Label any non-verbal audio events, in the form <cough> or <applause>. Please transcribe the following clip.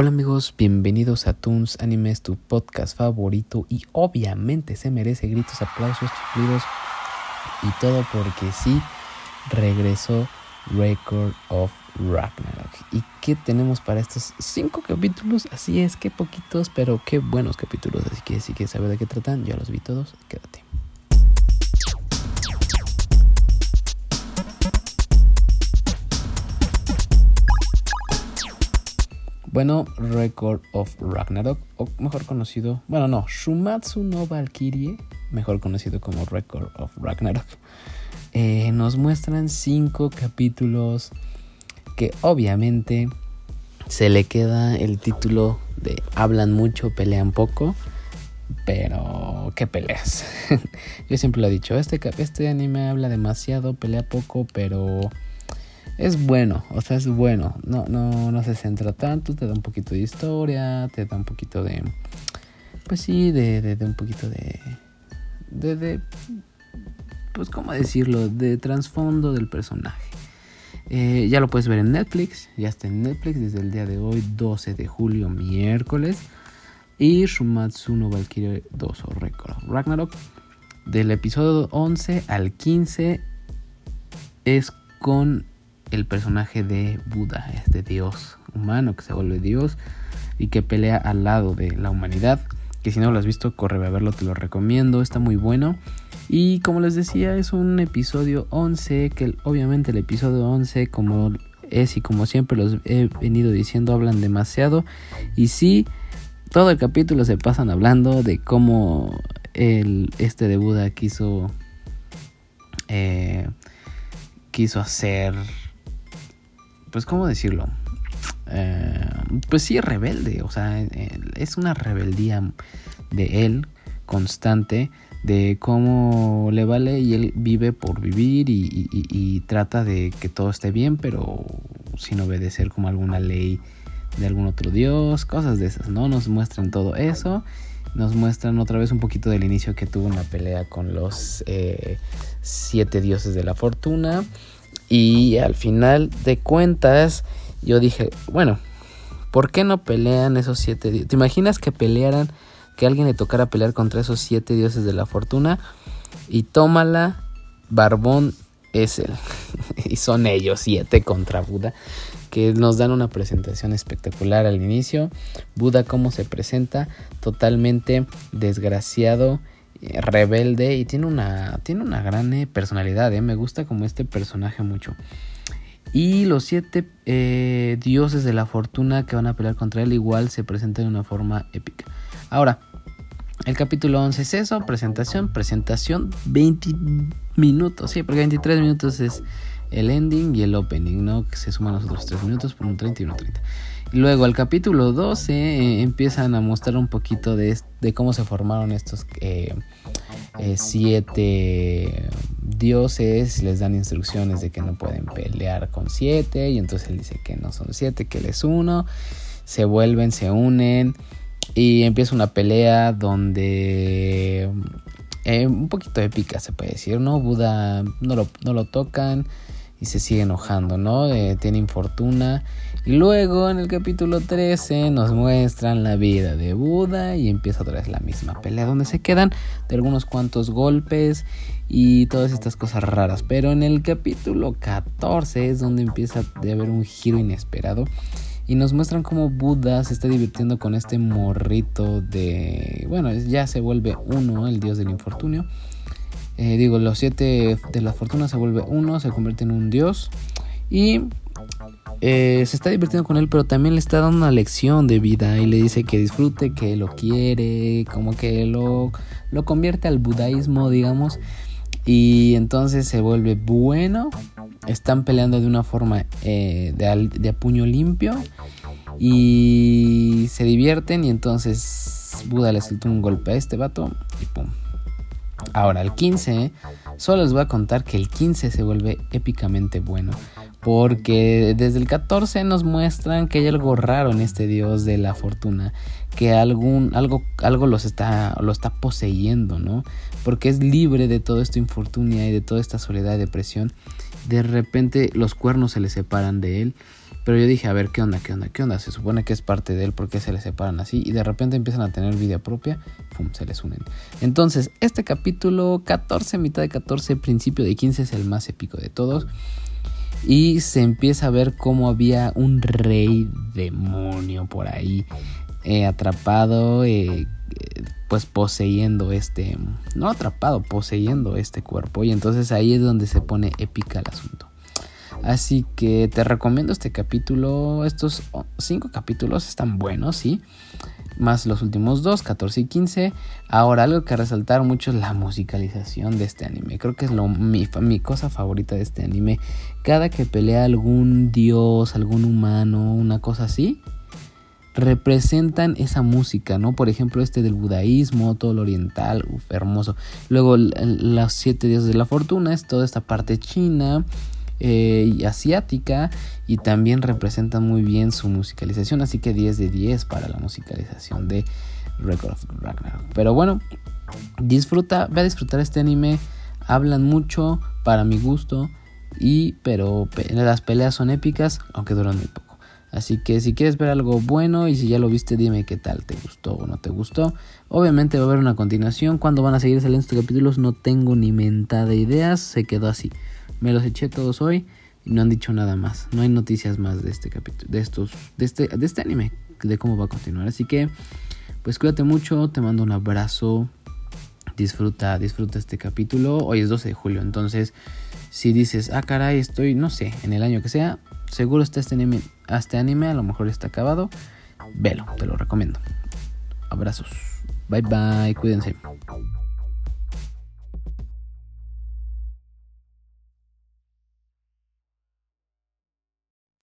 Hola amigos, bienvenidos a Toons Animes, tu podcast favorito y obviamente se merece gritos, aplausos, chiflidos y todo porque sí regresó Record of Ragnarok. ¿Y qué tenemos para estos cinco capítulos? Así es, qué poquitos, pero qué buenos capítulos. Así que si quieres saber de qué tratan, ya los vi todos, quédate. Bueno, Record of Ragnarok, o mejor conocido, bueno, no, Shumatsu no Valkyrie, mejor conocido como Record of Ragnarok, <laughs> eh, nos muestran cinco capítulos que obviamente se le queda el título de hablan mucho, pelean poco, pero ¿qué peleas? <laughs> Yo siempre lo he dicho, este, este anime habla demasiado, pelea poco, pero es bueno, o sea, es bueno. No, no, no se centra tanto, te da un poquito de historia, te da un poquito de. Pues sí, de, de, un poquito de, de. de. Pues, ¿cómo decirlo? De trasfondo del personaje. Eh, ya lo puedes ver en Netflix, ya está en Netflix desde el día de hoy, 12 de julio, miércoles. Y Shumatsu no Valkyrie 2 o Ragnarok. Del episodio 11 al 15 es con el personaje de Buda, este dios humano que se vuelve dios y que pelea al lado de la humanidad. Que si no lo has visto, corre a verlo, te lo recomiendo, está muy bueno. Y como les decía, es un episodio 11, que obviamente el episodio 11, como es y como siempre los he venido diciendo, hablan demasiado. Y sí, todo el capítulo se pasan hablando de cómo el, este de Buda quiso, eh, quiso hacer pues, ¿cómo decirlo? Eh, pues sí, rebelde, o sea, es una rebeldía de él constante, de cómo le vale y él vive por vivir y, trata de que todo esté bien, pero sin obedecer como alguna ley de algún otro dios, cosas de esas, ¿no? Nos muestran todo eso, nos muestran otra vez un poquito del inicio que tuvo una pelea con los eh, siete dioses de la fortuna y al final de cuentas, yo dije, bueno, ¿por qué no pelean esos siete dioses? ¿Te imaginas que pelearan, que alguien le tocara pelear contra esos siete dioses de la fortuna? Y tómala, Barbón es él. <laughs> y son ellos, siete contra Buda, que nos dan una presentación espectacular al inicio. Buda, cómo se presenta, totalmente desgraciado rebelde y tiene una, tiene una gran eh, personalidad, eh. me gusta como este personaje mucho. Y los siete eh, dioses de la fortuna que van a pelear contra él igual se presentan de una forma épica. Ahora, el capítulo 11 es eso, presentación, presentación 20 minutos, sí, porque 23 minutos es el ending y el opening, ¿no? Que se suman los otros 3 minutos por un 30 y 1.30. 30. Luego, el capítulo 12 eh, empiezan a mostrar un poquito de, de cómo se formaron estos eh, eh, siete dioses. Les dan instrucciones de que no pueden pelear con siete. Y entonces él dice que no son siete, que él es uno. Se vuelven, se unen. Y empieza una pelea donde. un poquito épica, se puede decir, ¿no? Buda no lo, no lo tocan y se sigue enojando, ¿no? tiene infortuna y luego en el capítulo 13 nos muestran la vida de Buda y empieza otra vez la misma pelea donde se quedan de algunos cuantos golpes y todas estas cosas raras. Pero en el capítulo 14 es donde empieza a haber un giro inesperado y nos muestran cómo Buda se está divirtiendo con este morrito de... Bueno, ya se vuelve uno, el dios del infortunio. Eh, digo, los siete de la fortuna se vuelve uno, se convierte en un dios. Y eh, se está divirtiendo con él, pero también le está dando una lección de vida y le dice que disfrute, que lo quiere, como que lo, lo convierte al budaísmo, digamos. Y entonces se vuelve bueno. Están peleando de una forma eh, de, de puño limpio. Y se divierten. Y entonces Buda le suelta un golpe a este vato. Y pum. Ahora, el 15. Solo les voy a contar que el 15 se vuelve épicamente bueno. Porque desde el 14 nos muestran que hay algo raro en este dios de la fortuna, que algún, algo, algo los está, lo está poseyendo, ¿no? Porque es libre de todo esto infortunia y de toda esta soledad y depresión. De repente los cuernos se le separan de él Pero yo dije, a ver, ¿qué onda? ¿Qué onda? ¿Qué onda? Se supone que es parte de él, ¿por qué se le separan así? Y de repente empiezan a tener vida propia, ¡pum! se les unen. Entonces, este capítulo 14, mitad de 14, principio de 15 es el más épico de todos. Y se empieza a ver cómo había un rey demonio por ahí eh, atrapado, eh, pues poseyendo este, no atrapado, poseyendo este cuerpo. Y entonces ahí es donde se pone épica el asunto. Así que te recomiendo este capítulo. Estos cinco capítulos están buenos, sí. Más los últimos dos, 14 y 15. Ahora, algo que resaltar mucho es la musicalización de este anime. Creo que es lo, mi, mi cosa favorita de este anime. Cada que pelea algún dios, algún humano, una cosa así, representan esa música, ¿no? Por ejemplo, este del budaísmo, todo lo oriental, uf, hermoso. Luego, los siete dioses de la fortuna, es toda esta parte china eh, y asiática y también representan muy bien su musicalización, así que 10 de 10 para la musicalización de Record of Ragnarok. Pero bueno, disfruta, ve a disfrutar este anime, hablan mucho para mi gusto y pero las peleas son épicas, aunque duran muy poco. Así que si quieres ver algo bueno y si ya lo viste, dime qué tal, te gustó o no te gustó. Obviamente va a haber una continuación. Cuando van a seguir saliendo estos capítulos? No tengo ni mentada ideas. Se quedó así. Me los eché todos hoy y no han dicho nada más. No hay noticias más de este capítulo, de estos, de este, de este anime, de cómo va a continuar. Así que, pues cuídate mucho, te mando un abrazo. Disfruta, disfruta este capítulo. Hoy es 12 de julio, entonces si dices, ah caray, estoy, no sé, en el año que sea, seguro está este anime, este anime, a lo mejor está acabado. Velo, te lo recomiendo. Abrazos. Bye bye, cuídense.